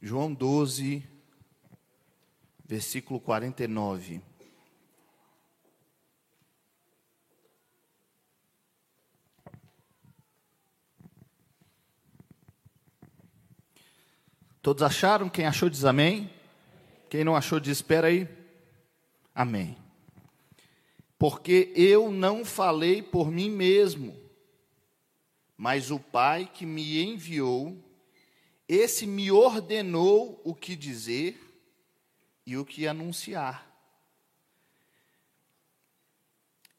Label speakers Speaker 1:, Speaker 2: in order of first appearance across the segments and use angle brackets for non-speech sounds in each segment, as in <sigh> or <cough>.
Speaker 1: João 12, versículo 49. Todos acharam? Quem achou diz amém. Quem não achou diz espera aí. Amém. Porque eu não falei por mim mesmo, mas o Pai que me enviou, esse me ordenou o que dizer e o que anunciar.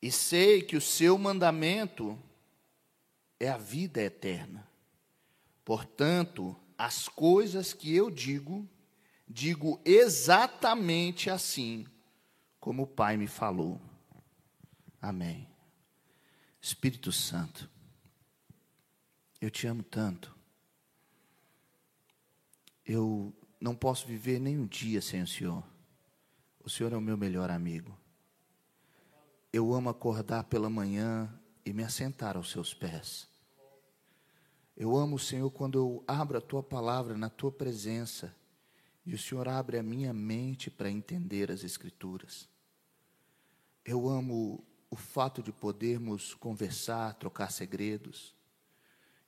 Speaker 1: E sei que o seu mandamento é a vida eterna. Portanto, as coisas que eu digo, digo exatamente assim como o Pai me falou. Amém. Espírito Santo, eu te amo tanto. Eu não posso viver nem um dia sem o Senhor. O Senhor é o meu melhor amigo. Eu amo acordar pela manhã e me assentar aos seus pés. Eu amo o Senhor quando eu abro a tua palavra na tua presença e o Senhor abre a minha mente para entender as Escrituras. Eu amo o fato de podermos conversar, trocar segredos.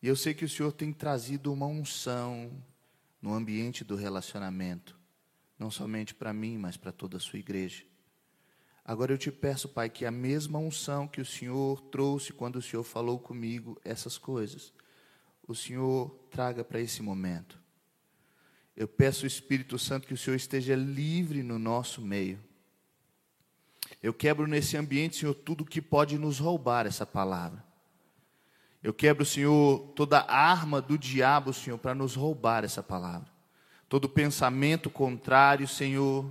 Speaker 1: E eu sei que o Senhor tem trazido uma unção no ambiente do relacionamento, não somente para mim, mas para toda a sua igreja. Agora eu te peço, Pai, que a mesma unção que o Senhor trouxe quando o Senhor falou comigo essas coisas, o Senhor traga para esse momento. Eu peço Espírito Santo que o Senhor esteja livre no nosso meio. Eu quebro nesse ambiente, Senhor, tudo que pode nos roubar essa palavra. Eu quebro, Senhor, toda arma do diabo, Senhor, para nos roubar essa palavra. Todo pensamento contrário, Senhor.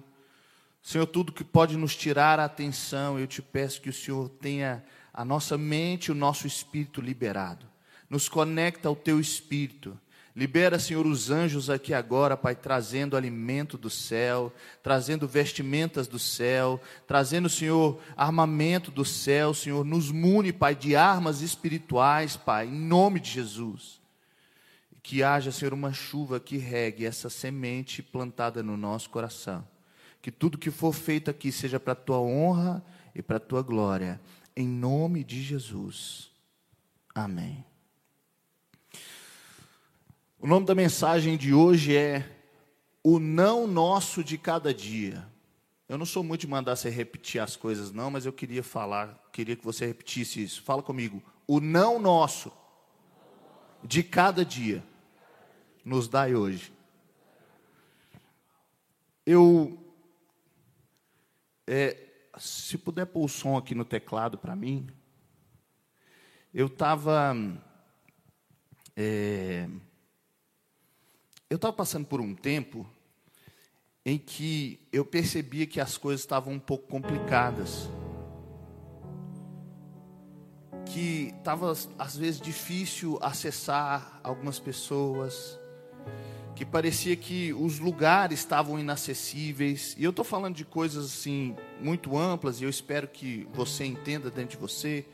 Speaker 1: Senhor, tudo que pode nos tirar a atenção, eu te peço que o Senhor tenha a nossa mente, o nosso espírito liberado nos conecta ao teu espírito. Libera, Senhor, os anjos aqui agora, Pai, trazendo alimento do céu, trazendo vestimentas do céu, trazendo, Senhor, armamento do céu, Senhor, nos mune, Pai, de armas espirituais, Pai, em nome de Jesus. Que haja, Senhor, uma chuva que regue essa semente plantada no nosso coração. Que tudo que for feito aqui seja para a tua honra e para a tua glória. Em nome de Jesus. Amém. O nome da mensagem de hoje é O Não Nosso de Cada Dia. Eu não sou muito de mandar você repetir as coisas, não, mas eu queria falar, queria que você repetisse isso. Fala comigo. O não nosso de cada dia nos dai hoje. Eu, é, se puder pôr o som aqui no teclado para mim, eu estava. É, eu estava passando por um tempo em que eu percebia que as coisas estavam um pouco complicadas. Que estava, às vezes, difícil acessar algumas pessoas. Que parecia que os lugares estavam inacessíveis. E eu estou falando de coisas assim, muito amplas, e eu espero que você entenda dentro de você.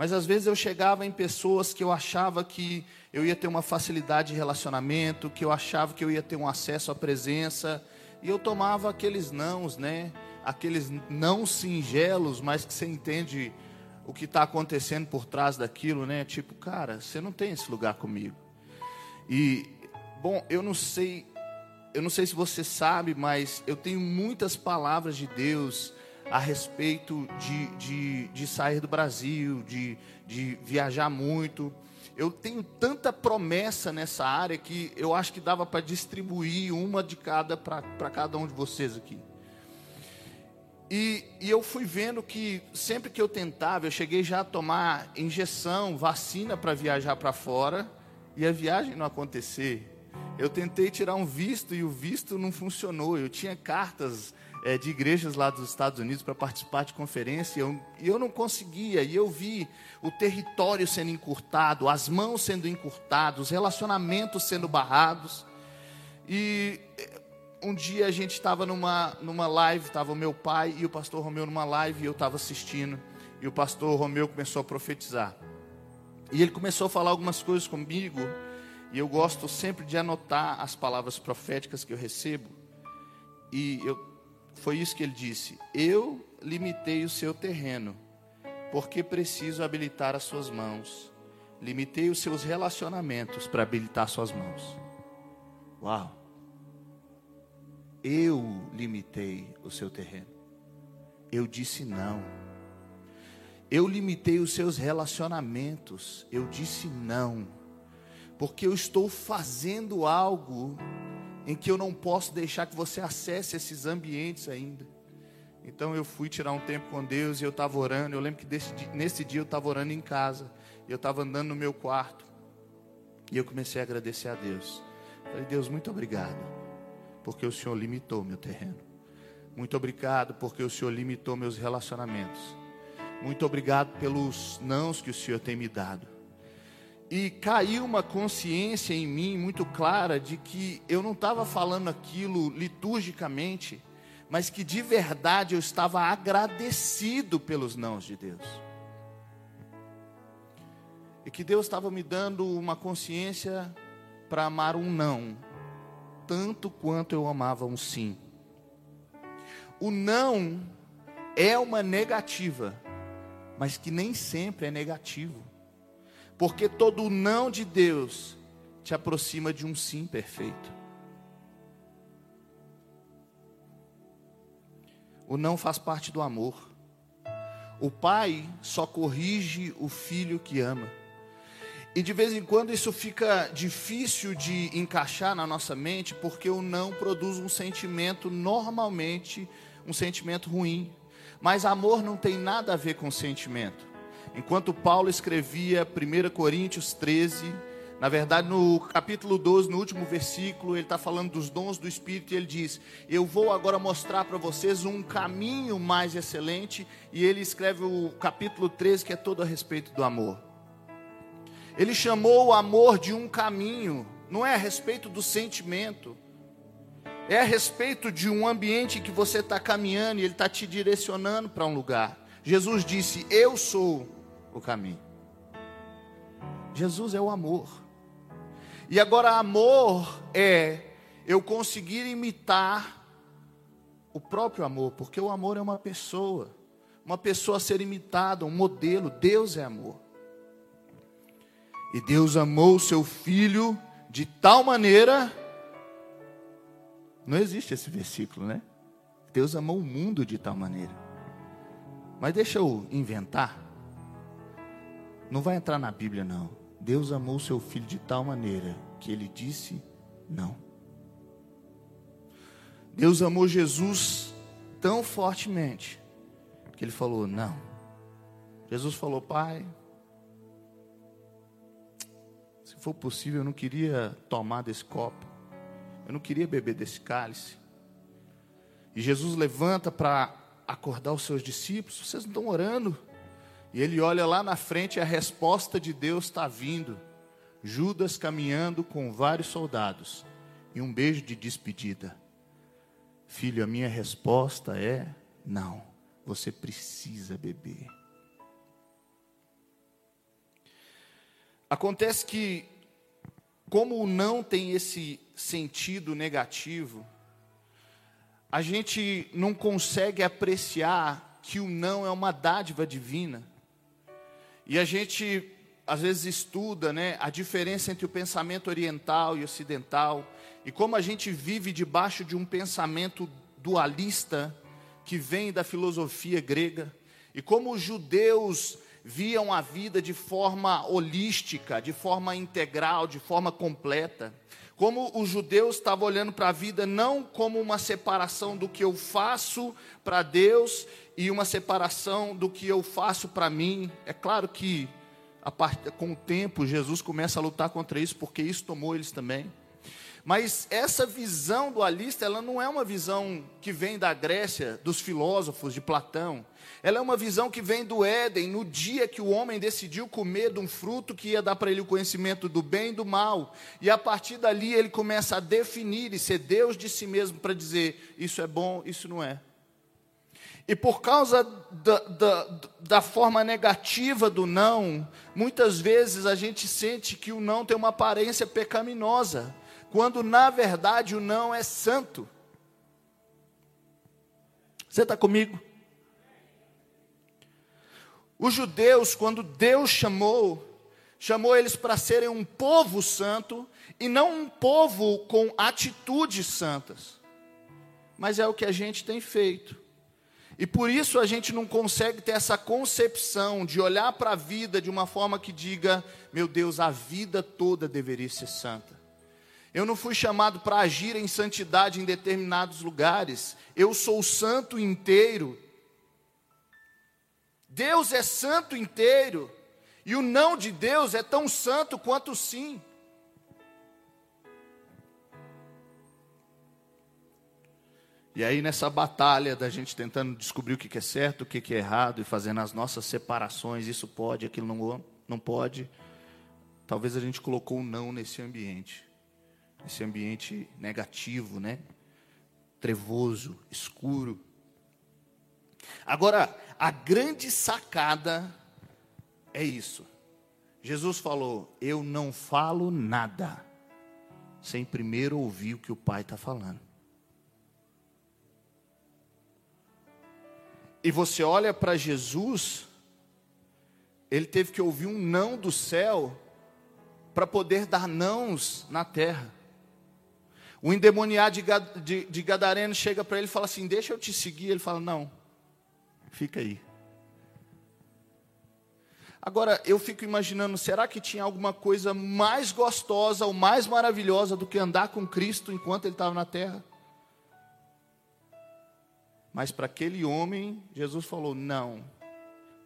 Speaker 1: Mas às vezes eu chegava em pessoas que eu achava que eu ia ter uma facilidade de relacionamento, que eu achava que eu ia ter um acesso à presença, e eu tomava aqueles nãos, né? Aqueles não singelos, mas que você entende o que está acontecendo por trás daquilo, né? Tipo, cara, você não tem esse lugar comigo. E, bom, eu não sei, eu não sei se você sabe, mas eu tenho muitas palavras de Deus a respeito de, de, de sair do Brasil, de, de viajar muito. Eu tenho tanta promessa nessa área que eu acho que dava para distribuir uma de cada para cada um de vocês aqui. E, e, eu fui vendo que sempre que eu tentava, eu cheguei já a tomar injeção, vacina para viajar para fora, e a viagem não acontecer. Eu tentei tirar um visto e o visto não funcionou. Eu tinha cartas é, de igrejas lá dos Estados Unidos para participar de conferência, e eu, eu não conseguia, e eu vi o território sendo encurtado, as mãos sendo encurtadas, os relacionamentos sendo barrados. E eh, um dia a gente estava numa, numa live, estava o meu pai e o pastor Romeu numa live, e eu estava assistindo, e o pastor Romeu começou a profetizar. E ele começou a falar algumas coisas comigo, E eu gosto sempre de anotar as palavras proféticas que eu recebo. E eu, foi isso que ele disse: Eu limitei o seu terreno, porque preciso habilitar as suas mãos. Limitei os seus relacionamentos para habilitar suas mãos. Uau! Eu limitei o seu terreno. Eu disse não. Eu limitei os seus relacionamentos. Eu disse não. Porque eu estou fazendo algo em que eu não posso deixar que você acesse esses ambientes ainda. Então eu fui tirar um tempo com Deus e eu estava orando. Eu lembro que desse, nesse dia eu estava orando em casa. Eu estava andando no meu quarto. E eu comecei a agradecer a Deus. Falei, Deus, muito obrigado. Porque o Senhor limitou meu terreno. Muito obrigado porque o Senhor limitou meus relacionamentos. Muito obrigado pelos nãos que o Senhor tem me dado. E caiu uma consciência em mim muito clara de que eu não estava falando aquilo liturgicamente, mas que de verdade eu estava agradecido pelos nãos de Deus. E que Deus estava me dando uma consciência para amar um não, tanto quanto eu amava um sim. O não é uma negativa, mas que nem sempre é negativo. Porque todo não de Deus te aproxima de um sim perfeito. O não faz parte do amor. O pai só corrige o filho que ama. E de vez em quando isso fica difícil de encaixar na nossa mente, porque o não produz um sentimento, normalmente, um sentimento ruim. Mas amor não tem nada a ver com sentimento. Enquanto Paulo escrevia 1 Coríntios 13, na verdade, no capítulo 12, no último versículo, ele está falando dos dons do Espírito e ele diz: Eu vou agora mostrar para vocês um caminho mais excelente. E ele escreve o capítulo 13, que é todo a respeito do amor. Ele chamou o amor de um caminho, não é a respeito do sentimento, é a respeito de um ambiente que você está caminhando e ele está te direcionando para um lugar. Jesus disse: Eu sou o caminho. Jesus é o amor. E agora, amor é eu conseguir imitar o próprio amor, porque o amor é uma pessoa, uma pessoa a ser imitada, um modelo. Deus é amor. E Deus amou o seu filho de tal maneira. Não existe esse versículo, né? Deus amou o mundo de tal maneira. Mas deixa eu inventar. Não vai entrar na Bíblia, não. Deus amou seu filho de tal maneira que ele disse não. Deus amou Jesus tão fortemente que ele falou não. Jesus falou, Pai, se for possível, eu não queria tomar desse copo, eu não queria beber desse cálice. E Jesus levanta para acordar os seus discípulos: vocês não estão orando? E ele olha lá na frente e a resposta de Deus está vindo. Judas caminhando com vários soldados e um beijo de despedida. Filho, a minha resposta é: não, você precisa beber. Acontece que, como o não tem esse sentido negativo, a gente não consegue apreciar que o não é uma dádiva divina. E a gente às vezes estuda, né, a diferença entre o pensamento oriental e ocidental e como a gente vive debaixo de um pensamento dualista que vem da filosofia grega e como os judeus viam a vida de forma holística, de forma integral, de forma completa. Como os judeus estavam olhando para a vida não como uma separação do que eu faço para Deus e uma separação do que eu faço para mim. É claro que part... com o tempo Jesus começa a lutar contra isso, porque isso tomou eles também. Mas essa visão dualista, ela não é uma visão que vem da Grécia, dos filósofos de Platão. Ela é uma visão que vem do Éden, no dia que o homem decidiu comer de um fruto que ia dar para ele o conhecimento do bem e do mal. E a partir dali ele começa a definir e ser Deus de si mesmo para dizer: isso é bom, isso não é. E por causa da, da, da, forma negativa do não, muitas vezes a gente sente que o não tem uma aparência pecaminosa, quando na verdade o não é santo. Você está comigo? Os judeus, quando Deus chamou, chamou eles para serem um povo santo e não um povo com atitudes santas. Mas é o que a gente tem feito. E por isso a gente não consegue ter essa concepção de olhar para a vida de uma forma que diga: meu Deus, a vida toda deveria ser santa. Eu não fui chamado para agir em santidade em determinados lugares. Eu sou santo inteiro. Deus é santo inteiro. E o não de Deus é tão santo quanto o sim. E aí, nessa batalha da gente tentando descobrir o que é certo, o que é errado, e fazendo as nossas separações, isso pode, aquilo não, não pode, talvez a gente colocou o um não nesse ambiente, esse ambiente negativo, né? Trevoso, escuro. Agora, a grande sacada é isso. Jesus falou: Eu não falo nada sem primeiro ouvir o que o Pai está falando. e você olha para Jesus, ele teve que ouvir um não do céu para poder dar nãos na terra. O endemoniado de, de, Gadareno chega para ele e fala assim: Deixa eu te seguir. Ele fala: Não, fica aí. Agora, eu fico imaginando: será que tinha alguma coisa mais gostosa ou mais maravilhosa do que andar com Cristo enquanto ele estava na terra? Mas para aquele homem, Jesus falou: não,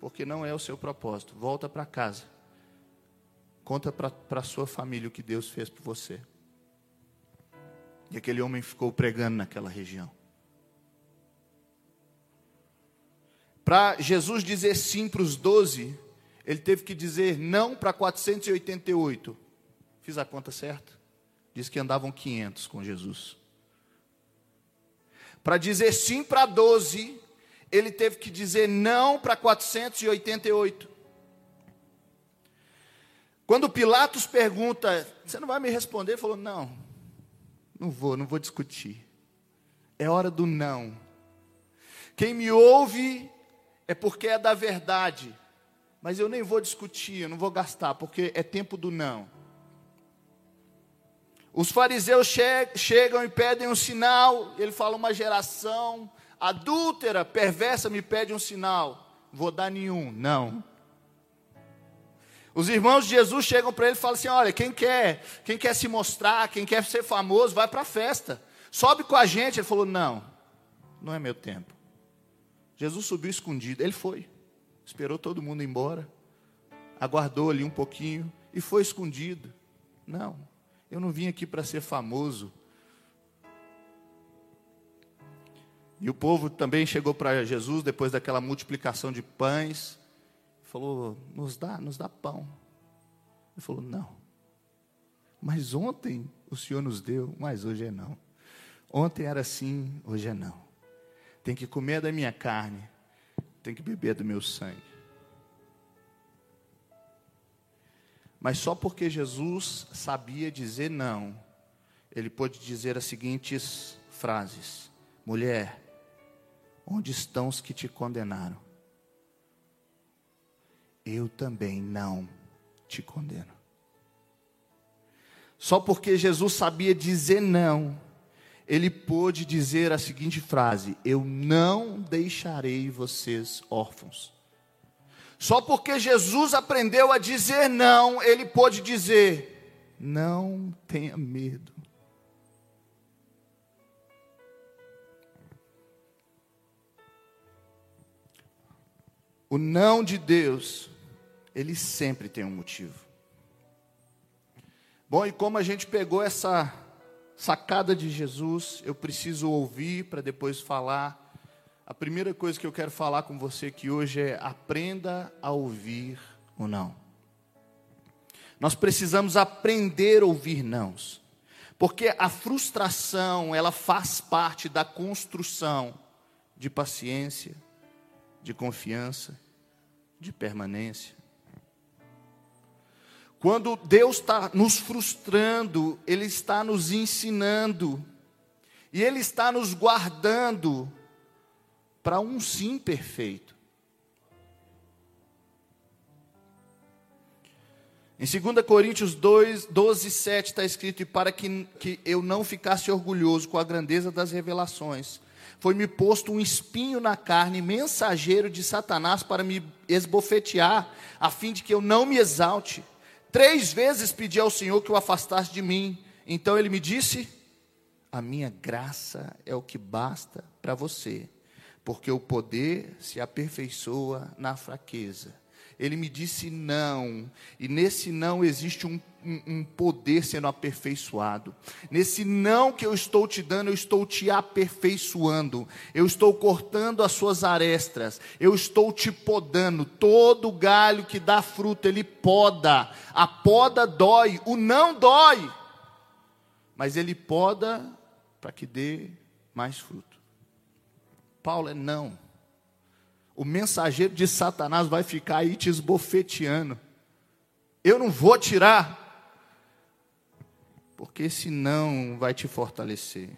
Speaker 1: porque não é o seu propósito. Volta para casa. Conta para a sua família o que Deus fez por você. E aquele homem ficou pregando naquela região. Para Jesus dizer sim para os doze, ele teve que dizer não para 488. Fiz a conta certa? Diz que andavam 500 com Jesus. Para dizer sim para 12, ele teve que dizer não para 488. Quando Pilatos pergunta, você não vai me responder? Ele falou: não, não vou, não vou discutir. É hora do não. Quem me ouve é porque é da verdade, mas eu nem vou discutir, eu não vou gastar, porque é tempo do não. Os fariseus che chegam e pedem um sinal, ele fala: uma geração adúltera, perversa, me pede um sinal. Vou dar nenhum, não. Os irmãos de Jesus chegam para ele e falam assim: olha, quem quer, quem quer se mostrar, quem quer ser famoso, vai para a festa. Sobe com a gente. Ele falou: não, não é meu tempo. Jesus subiu escondido. Ele foi, esperou todo mundo embora, aguardou ali um pouquinho e foi escondido. Não. Eu não vim aqui para ser famoso. E o povo também chegou para Jesus depois daquela multiplicação de pães, falou: "Nos dá, nos dá pão". Ele falou: "Não. Mas ontem o Senhor nos deu, mas hoje é não. Ontem era assim, hoje é não. Tem que comer da minha carne, tem que beber do meu sangue. Mas só porque Jesus sabia dizer não, ele pôde dizer as seguintes frases: Mulher, onde estão os que te condenaram? Eu também não te condeno. Só porque Jesus sabia dizer não, ele pôde dizer a seguinte frase: Eu não deixarei vocês órfãos. Só porque Jesus aprendeu a dizer não, ele pôde dizer: não tenha medo. O não de Deus, ele sempre tem um motivo. Bom, e como a gente pegou essa sacada de Jesus, eu preciso ouvir para depois falar a primeira coisa que eu quero falar com você aqui hoje é aprenda a ouvir o não. Nós precisamos aprender a ouvir nãos. Porque a frustração, ela faz parte da construção de paciência, de confiança, de permanência. Quando Deus está nos frustrando, Ele está nos ensinando, e Ele está nos guardando para um sim perfeito. Em 2 Coríntios 2, 12, 7 está escrito: E para que, que eu não ficasse orgulhoso com a grandeza das revelações, foi-me posto um espinho na carne, mensageiro de Satanás para me esbofetear, a fim de que eu não me exalte. Três vezes pedi ao Senhor que o afastasse de mim. Então ele me disse: A minha graça é o que basta para você, porque o poder se aperfeiçoa na fraqueza. Ele me disse não, e nesse não existe um poder sendo aperfeiçoado. Nesse não que eu estou te dando, eu estou te aperfeiçoando. Eu estou cortando as suas arestas. Eu estou te podando. Todo galho que dá fruto, ele poda. A poda dói, o não dói. Mas ele poda para que dê mais fruto. Paulo é não. O mensageiro de Satanás vai ficar aí te esbofeteando. Eu não vou tirar porque senão vai te fortalecer.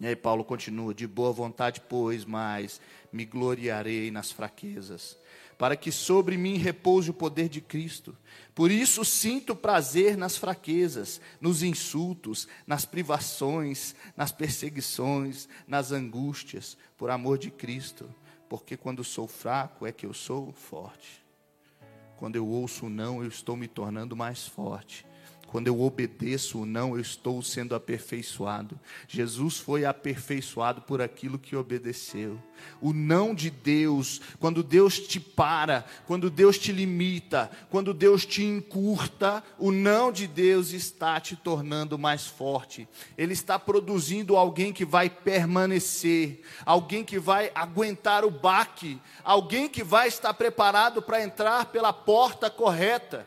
Speaker 1: E aí Paulo continua: de boa vontade, pois, mas me gloriarei nas fraquezas, para que sobre mim repouse o poder de Cristo. Por isso sinto prazer nas fraquezas, nos insultos, nas privações, nas perseguições, nas angústias, por amor de Cristo, porque quando sou fraco é que eu sou forte. Quando eu ouço o não, eu estou me tornando mais forte quando eu obedeço ou não, eu estou sendo aperfeiçoado. Jesus foi aperfeiçoado por aquilo que obedeceu. O não de Deus, quando Deus te para, quando Deus te limita, quando Deus te encurta, o não de Deus está te tornando mais forte. Ele está produzindo alguém que vai permanecer, alguém que vai aguentar o baque, alguém que vai estar preparado para entrar pela porta correta.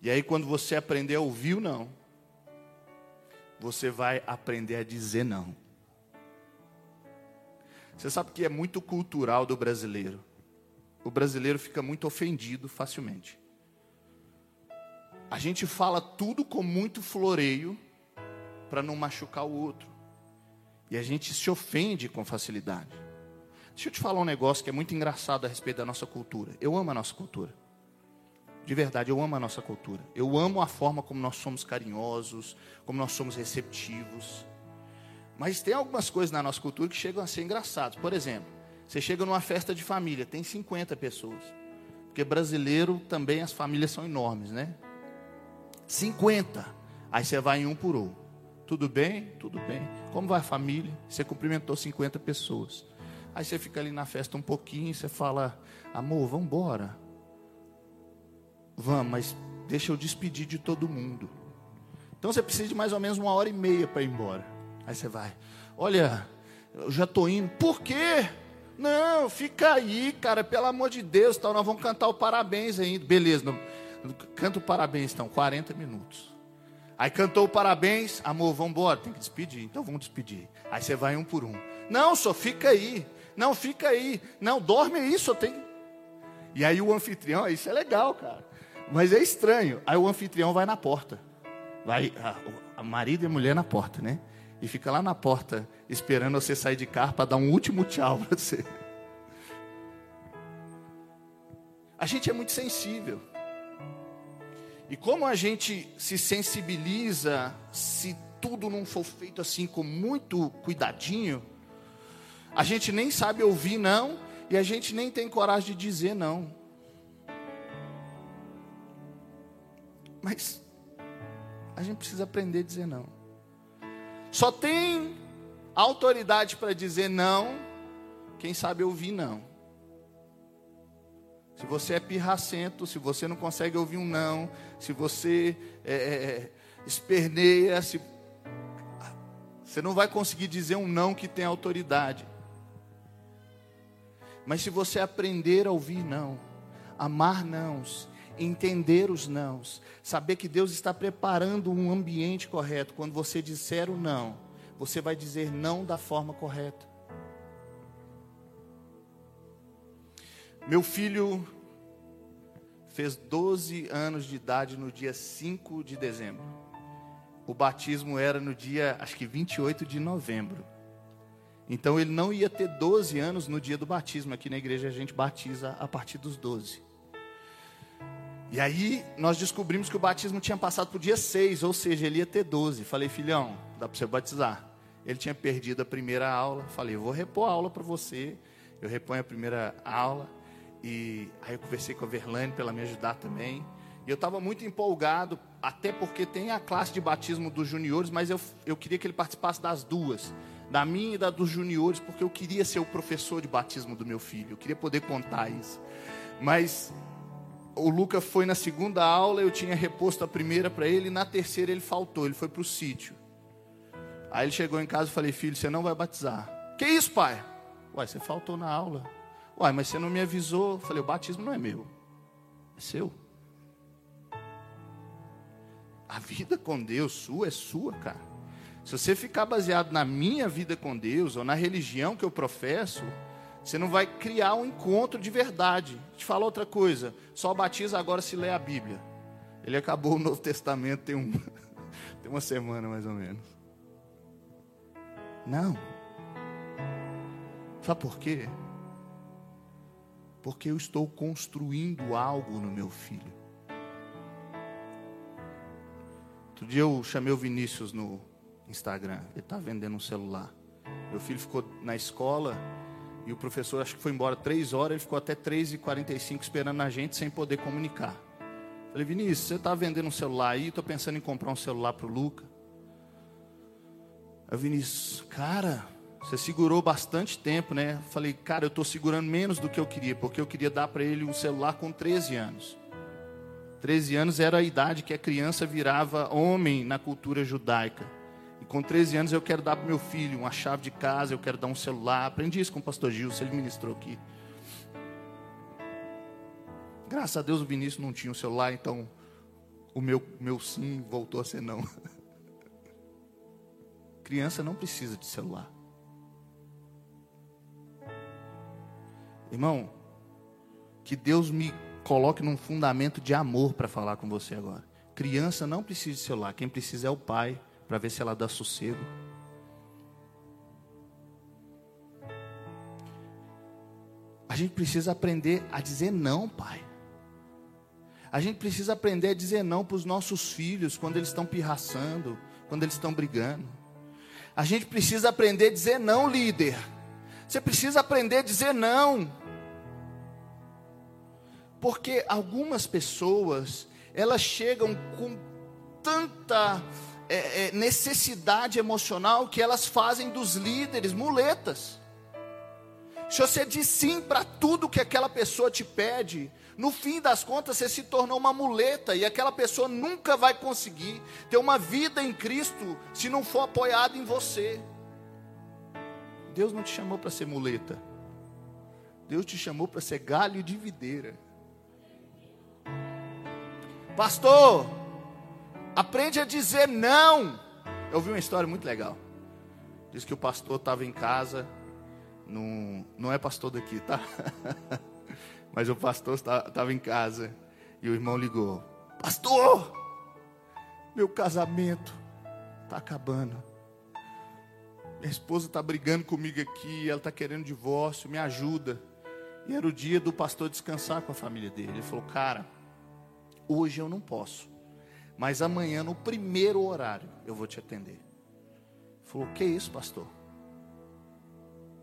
Speaker 1: E aí, quando você aprender a ouvir o não, você vai aprender a dizer não. Você sabe que é muito cultural do brasileiro. O brasileiro fica muito ofendido facilmente. A gente fala tudo com muito floreio para não machucar o outro. E a gente se ofende com facilidade. Deixa eu te falar um negócio que é muito engraçado a respeito da nossa cultura. Eu amo a nossa cultura. De verdade, eu amo a nossa cultura. Eu amo a forma como nós somos carinhosos, como nós somos receptivos. Mas tem algumas coisas na nossa cultura que chegam a ser engraçadas. Por exemplo, você chega numa festa de família, tem 50 pessoas. Porque brasileiro também as famílias são enormes, né? 50. Aí você vai em um por um. Tudo bem? Tudo bem. Como vai a família? Você cumprimentou 50 pessoas. Aí você fica ali na festa um pouquinho, você fala, amor, vamos embora. Vamos, mas deixa eu despedir de todo mundo. Então você precisa de mais ou menos uma hora e meia para ir embora. Aí você vai. Olha, eu já estou indo. Por quê? Não, fica aí, cara, pelo amor de Deus, tal, nós vamos cantar o parabéns ainda. Beleza, não, canta o parabéns, então, 40 minutos. Aí cantou o parabéns, amor, vamos embora, tem que despedir. Então vamos despedir. Aí você vai um por um. Não, só fica aí. Não, fica aí. Não, dorme aí, só tem. E aí o anfitrião, isso é legal, cara. Mas é estranho. Aí o anfitrião vai na porta. Vai a, a marido e a mulher na porta, né? E fica lá na porta esperando você sair de carro para dar um último tchau para você. A gente é muito sensível. E como a gente se sensibiliza se tudo não for feito assim com muito cuidadinho, a gente nem sabe ouvir não e a gente nem tem coragem de dizer não. Mas a gente precisa aprender a dizer não. Só tem autoridade para dizer não quem sabe ouvir não. Se você é pirracento, se você não consegue ouvir um não, se você é, é, é esperneia, se, você não vai conseguir dizer um não que tem autoridade. Mas se você aprender a ouvir não, amar nãos entender os nãos, saber que Deus está preparando um ambiente correto. Quando você disser o não, você vai dizer não da forma correta. Meu filho fez 12 anos de idade no dia 5 de dezembro. O batismo era no dia, acho que 28 de novembro. Então ele não ia ter 12 anos no dia do batismo. Aqui na igreja a gente batiza a partir dos 12. E aí nós descobrimos que o batismo tinha passado para o dia 6, ou seja, ele ia ter 12. Falei, filhão, dá para você batizar. Ele tinha perdido a primeira aula. Falei, vou repor a aula para você. Eu reponho a primeira aula. E aí eu conversei com a Verlane para ela me ajudar também. E eu estava muito empolgado, até porque tem a classe de batismo dos juniores, mas eu, eu queria que ele participasse das duas da minha e da dos juniores, porque eu queria ser o professor de batismo do meu filho, eu queria poder contar isso. Mas o Luca foi na segunda aula, eu tinha reposto a primeira para ele, na terceira ele faltou, ele foi para o sítio. Aí ele chegou em casa e falei, filho, você não vai batizar. Que isso, pai? Uai, você faltou na aula. Uai, mas você não me avisou. Falei, o batismo não é meu, é seu. A vida com Deus sua é sua, cara. Se você ficar baseado na minha vida com Deus ou na religião que eu professo, você não vai criar um encontro de verdade. Te falo outra coisa, só batiza agora se lê a Bíblia. Ele acabou o Novo Testamento tem, um, <laughs> tem uma semana mais ou menos. Não. Sabe por quê? Porque eu estou construindo algo no meu filho. Outro dia eu chamei o Vinícius no, Instagram. Ele está vendendo um celular. Meu filho ficou na escola e o professor acho que foi embora três horas, ele ficou até três e quarenta e cinco esperando a gente sem poder comunicar. Falei, Vinícius, você está vendendo um celular aí? Estou pensando em comprar um celular para o Luca. Aí o Vinícius, cara, você segurou bastante tempo, né? Falei, cara, eu estou segurando menos do que eu queria, porque eu queria dar para ele um celular com 13 anos. 13 anos era a idade que a criança virava homem na cultura judaica. E com 13 anos eu quero dar para meu filho uma chave de casa, eu quero dar um celular. Aprendi isso com o pastor Gilson, ele ministrou aqui. Graças a Deus o Vinícius não tinha um celular, então o meu, meu sim voltou a ser não. <laughs> Criança não precisa de celular. Irmão, que Deus me coloque num fundamento de amor para falar com você agora. Criança não precisa de celular, quem precisa é o pai para ver se ela dá sossego. A gente precisa aprender a dizer não, pai. A gente precisa aprender a dizer não para os nossos filhos quando eles estão pirraçando, quando eles estão brigando. A gente precisa aprender a dizer não, líder. Você precisa aprender a dizer não. Porque algumas pessoas, elas chegam com tanta é, é, necessidade emocional que elas fazem dos líderes muletas. Se você diz sim para tudo que aquela pessoa te pede, no fim das contas você se tornou uma muleta e aquela pessoa nunca vai conseguir ter uma vida em Cristo se não for apoiado em você. Deus não te chamou para ser muleta. Deus te chamou para ser galho de videira. Pastor, Aprende a dizer não. Eu ouvi uma história muito legal. Diz que o pastor estava em casa. Num, não é pastor daqui, tá? <laughs> Mas o pastor estava em casa. E o irmão ligou: Pastor, meu casamento está acabando. Minha esposa está brigando comigo aqui. Ela está querendo divórcio. Me ajuda. E era o dia do pastor descansar com a família dele. Ele falou: Cara, hoje eu não posso mas amanhã, no primeiro horário, eu vou te atender. Falou: Que isso, pastor?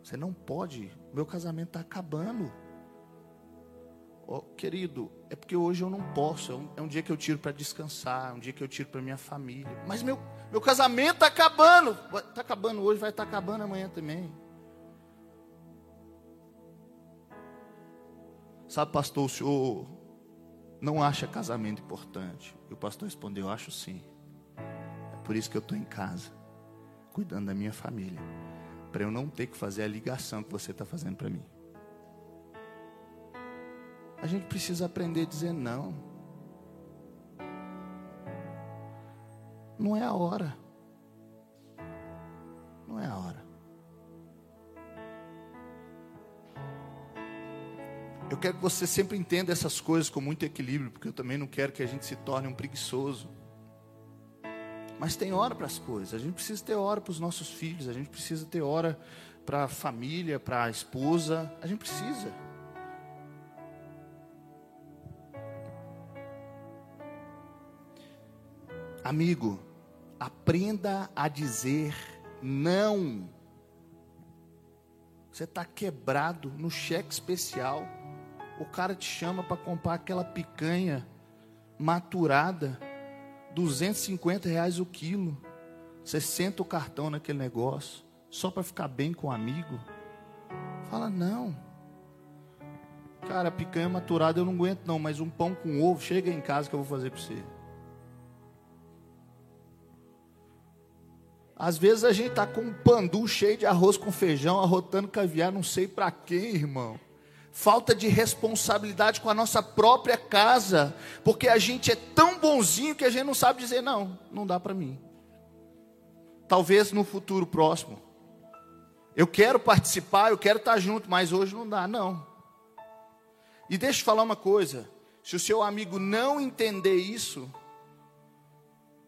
Speaker 1: Você não pode, meu casamento está acabando. Oh, querido, é porque hoje eu não posso. É um, é um dia que eu tiro para descansar, um dia que eu tiro para minha família. Mas meu, meu casamento está acabando. Está acabando hoje, vai estar tá acabando amanhã também. Sabe, pastor, o senhor não acha casamento importante? E o pastor respondeu: Acho sim. É por isso que eu estou em casa, cuidando da minha família, para eu não ter que fazer a ligação que você está fazendo para mim. A gente precisa aprender a dizer não. Não é a hora. Não é a hora. Eu quero que você sempre entenda essas coisas com muito equilíbrio, porque eu também não quero que a gente se torne um preguiçoso. Mas tem hora para as coisas. A gente precisa ter hora para os nossos filhos, a gente precisa ter hora para a família, para a esposa. A gente precisa. Amigo, aprenda a dizer não. Você está quebrado no cheque especial. O cara te chama para comprar aquela picanha maturada, 250 reais o quilo. Você senta o cartão naquele negócio, só para ficar bem com o amigo. Fala, não. Cara, picanha maturada eu não aguento não, mas um pão com ovo, chega em casa que eu vou fazer para você. Às vezes a gente está com um pandu cheio de arroz com feijão, arrotando caviar, não sei para quem, irmão. Falta de responsabilidade com a nossa própria casa, porque a gente é tão bonzinho que a gente não sabe dizer não, não dá para mim. Talvez no futuro próximo. Eu quero participar, eu quero estar junto, mas hoje não dá, não. E deixa eu falar uma coisa: se o seu amigo não entender isso,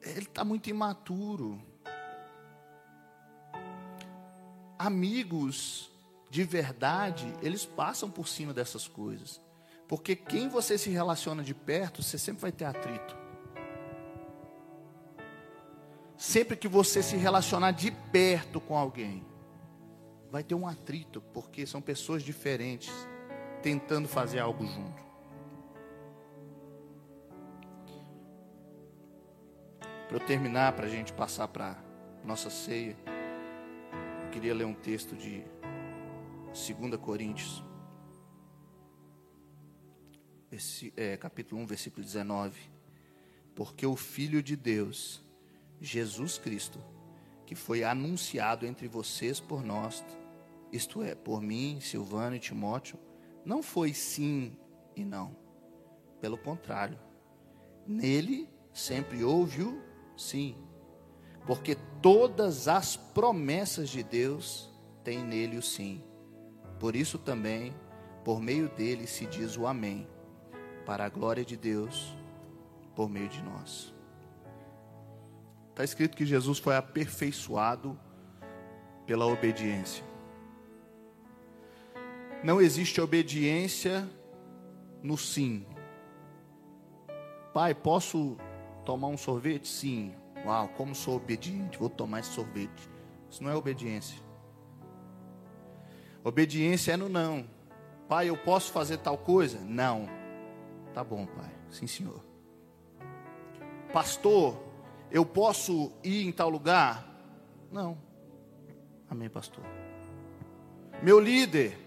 Speaker 1: ele está muito imaturo amigos de verdade, eles passam por cima dessas coisas. Porque quem você se relaciona de perto, você sempre vai ter atrito. Sempre que você se relacionar de perto com alguém, vai ter um atrito, porque são pessoas diferentes tentando fazer algo junto. Para eu terminar, para a gente passar para nossa ceia queria ler um texto de 2 Coríntios, esse, é, capítulo 1, versículo 19. Porque o Filho de Deus, Jesus Cristo, que foi anunciado entre vocês por nós, isto é, por mim, Silvano e Timóteo, não foi sim e não. Pelo contrário, nele sempre houve o sim porque todas as promessas de Deus têm nele o sim. Por isso também, por meio dele se diz o amém, para a glória de Deus, por meio de nós. Está escrito que Jesus foi aperfeiçoado pela obediência. Não existe obediência no sim. Pai, posso tomar um sorvete? Sim. Uau, como sou obediente, vou tomar esse sorvete. Isso não é obediência. Obediência é no não. Pai, eu posso fazer tal coisa? Não. Tá bom, pai. Sim, senhor. Pastor, eu posso ir em tal lugar? Não. Amém, pastor. Meu líder,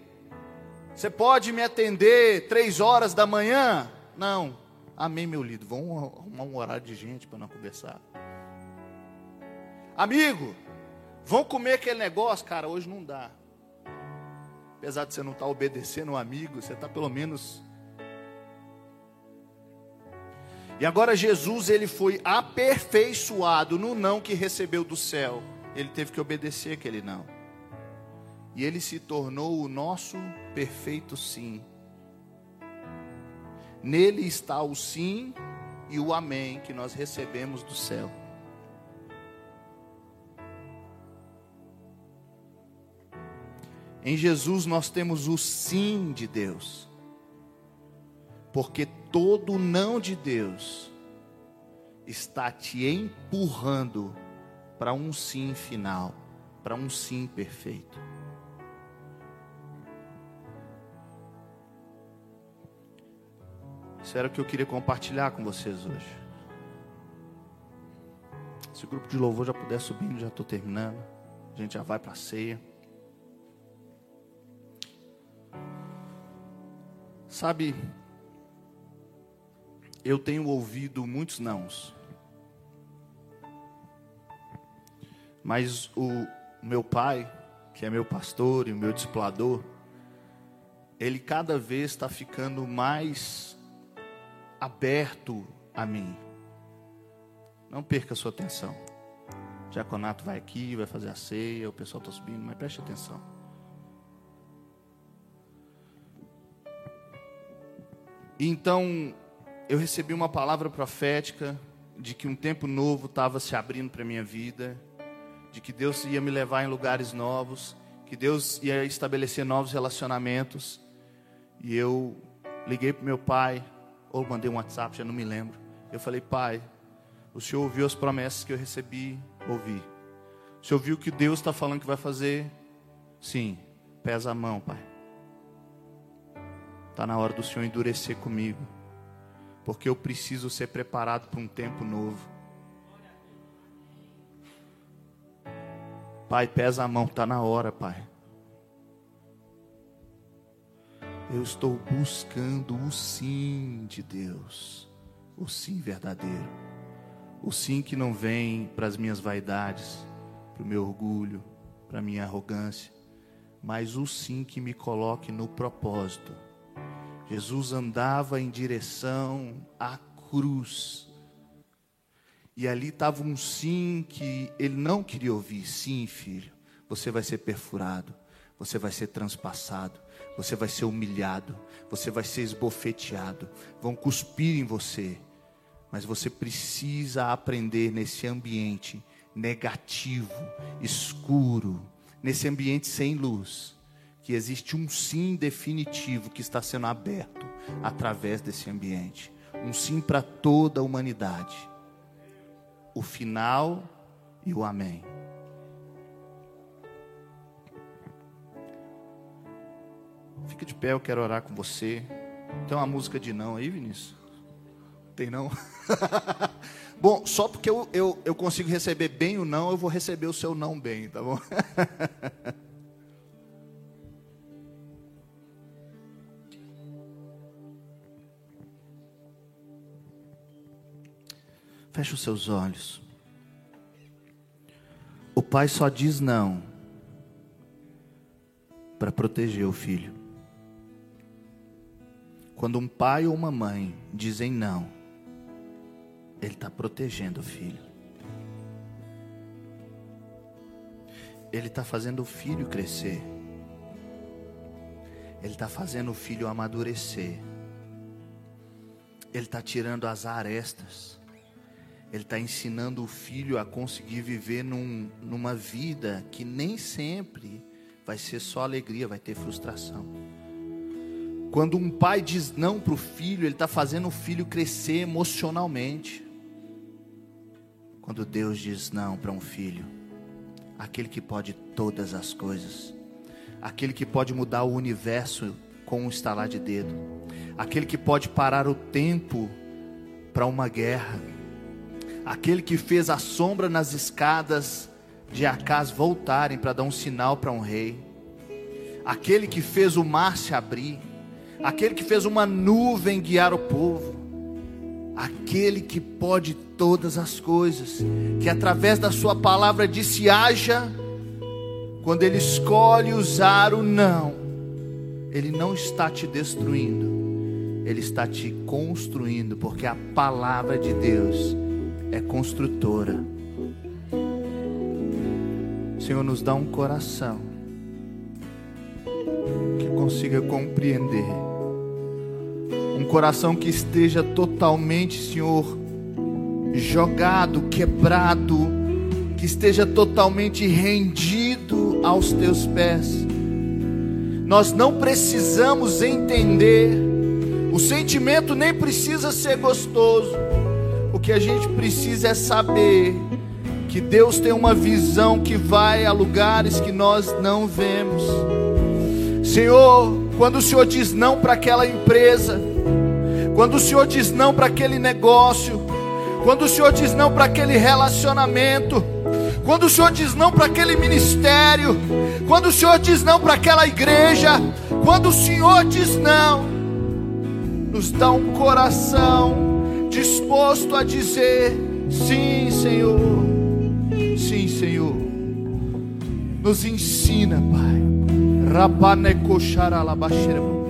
Speaker 1: você pode me atender três horas da manhã? Não. Amém, meu líder. Vamos arrumar um horário de gente para não conversar. Amigo, vão comer aquele negócio? Cara, hoje não dá. Apesar de você não estar tá obedecendo um amigo, você está pelo menos. E agora Jesus, ele foi aperfeiçoado no não que recebeu do céu. Ele teve que obedecer aquele não. E ele se tornou o nosso perfeito sim. Nele está o sim e o amém que nós recebemos do céu. Em Jesus nós temos o sim de Deus. Porque todo não de Deus está te empurrando para um sim final, para um sim perfeito. Isso era o que eu queria compartilhar com vocês hoje. Se o grupo de louvor já puder subir, já estou terminando. A gente já vai para a ceia. Sabe, eu tenho ouvido muitos nãos. Mas o meu pai, que é meu pastor e meu discipulador, ele cada vez está ficando mais aberto a mim. Não perca sua atenção. O diaconato vai aqui, vai fazer a ceia, o pessoal está subindo, mas preste atenção. Então, eu recebi uma palavra profética de que um tempo novo estava se abrindo para minha vida, de que Deus ia me levar em lugares novos, que Deus ia estabelecer novos relacionamentos. E eu liguei para meu pai, ou mandei um WhatsApp, já não me lembro. Eu falei, pai, o senhor ouviu as promessas que eu recebi? Ouvi. O senhor viu o que Deus está falando que vai fazer? Sim. Pesa a mão, pai. Está na hora do senhor endurecer comigo porque eu preciso ser preparado para um tempo novo. Pai, pesa a mão, está na hora, Pai. Eu estou buscando o sim de Deus, o sim verdadeiro, o sim que não vem para as minhas vaidades, para o meu orgulho, para a minha arrogância, mas o sim que me coloque no propósito Jesus andava em direção à cruz. E ali estava um sim que ele não queria ouvir. Sim, filho, você vai ser perfurado, você vai ser transpassado, você vai ser humilhado, você vai ser esbofeteado, vão cuspir em você. Mas você precisa aprender nesse ambiente negativo, escuro, nesse ambiente sem luz que existe um sim definitivo que está sendo aberto através desse ambiente. Um sim para toda a humanidade. O final e o amém. Fica de pé, eu quero orar com você. Tem uma música de não aí, Vinícius? Tem não? <laughs> bom, só porque eu, eu, eu consigo receber bem o não, eu vou receber o seu não bem, tá bom? <laughs> Feche os seus olhos. O pai só diz não para proteger o filho. Quando um pai ou uma mãe dizem não, ele está protegendo o filho. Ele está fazendo o filho crescer. Ele está fazendo o filho amadurecer. Ele está tirando as arestas ele está ensinando o filho a conseguir viver num, numa vida que nem sempre vai ser só alegria, vai ter frustração. Quando um pai diz não para o filho, ele está fazendo o filho crescer emocionalmente. Quando Deus diz não para um filho, aquele que pode todas as coisas, aquele que pode mudar o universo com um estalar de dedo, aquele que pode parar o tempo para uma guerra, aquele que fez a sombra nas escadas de Acás voltarem para dar um sinal para um rei, aquele que fez o mar se abrir, aquele que fez uma nuvem guiar o povo, aquele que pode todas as coisas, que através da Sua palavra disse: haja, quando Ele escolhe usar o não, Ele não está te destruindo, Ele está te construindo, porque a palavra de Deus é construtora. Senhor, nos dá um coração que consiga compreender. Um coração que esteja totalmente, Senhor, jogado, quebrado, que esteja totalmente rendido aos teus pés. Nós não precisamos entender, o sentimento nem precisa ser gostoso que a gente precisa é saber que Deus tem uma visão que vai a lugares que nós não vemos. Senhor, quando o Senhor diz não para aquela empresa, quando o Senhor diz não para aquele negócio, quando o Senhor diz não para aquele relacionamento, quando o Senhor diz não para aquele ministério, quando o Senhor diz não para aquela igreja, quando o Senhor diz não, nos dá um coração disposto a dizer: Sim, Senhor, sim, Senhor. Nos ensina, Pai. Rabanecoxaralabaxerebo.